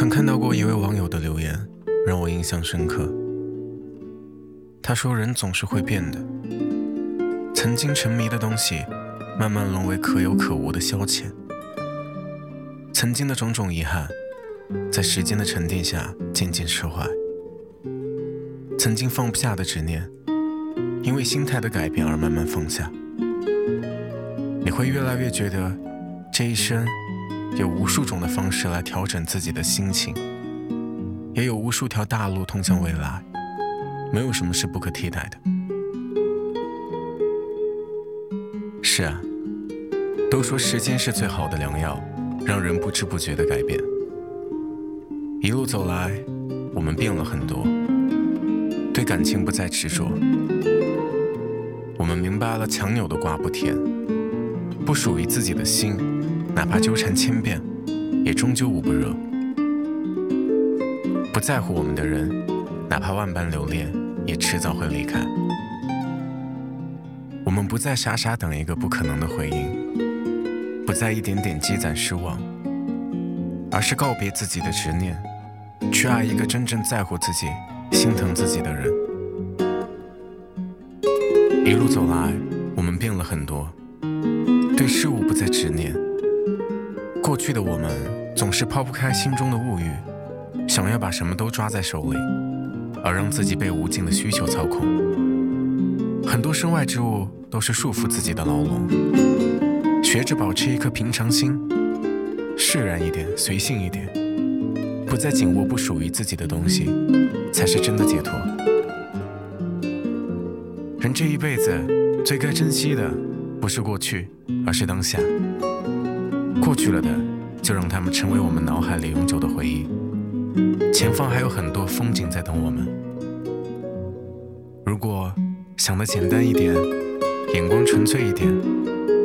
曾看到过一位网友的留言，让我印象深刻。他说：“人总是会变的，曾经沉迷的东西，慢慢沦为可有可无的消遣。曾经的种种遗憾，在时间的沉淀下渐渐释怀。曾经放不下的执念，因为心态的改变而慢慢放下。你会越来越觉得，这一生。”有无数种的方式来调整自己的心情，也有无数条大路通向未来，没有什么是不可替代的。是啊，都说时间是最好的良药，让人不知不觉的改变。一路走来，我们变了很多，对感情不再执着，我们明白了强扭的瓜不甜，不属于自己的心。哪怕纠缠千遍，也终究捂不热。不在乎我们的人，哪怕万般留恋，也迟早会离开。我们不再傻傻等一个不可能的回应，不再一点点积攒失望，而是告别自己的执念，去爱一个真正在乎自己、心疼自己的人。一路走来，我们变了很多，对事物不再执念。过去的我们总是抛不开心中的物欲，想要把什么都抓在手里，而让自己被无尽的需求操控。很多身外之物都是束缚自己的牢笼。学着保持一颗平常心，释然一点，随性一点，不再紧握不属于自己的东西，才是真的解脱。人这一辈子最该珍惜的，不是过去，而是当下。过去了的，就让他们成为我们脑海里永久的回忆。前方还有很多风景在等我们。如果想的简单一点，眼光纯粹一点，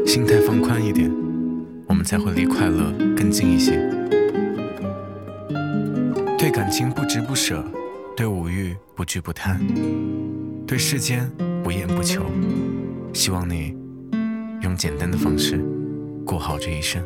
心态放宽一点，我们才会离快乐更近一些。对感情不执不舍，对五欲不惧不贪，对世间不厌不求。希望你用简单的方式过好这一生。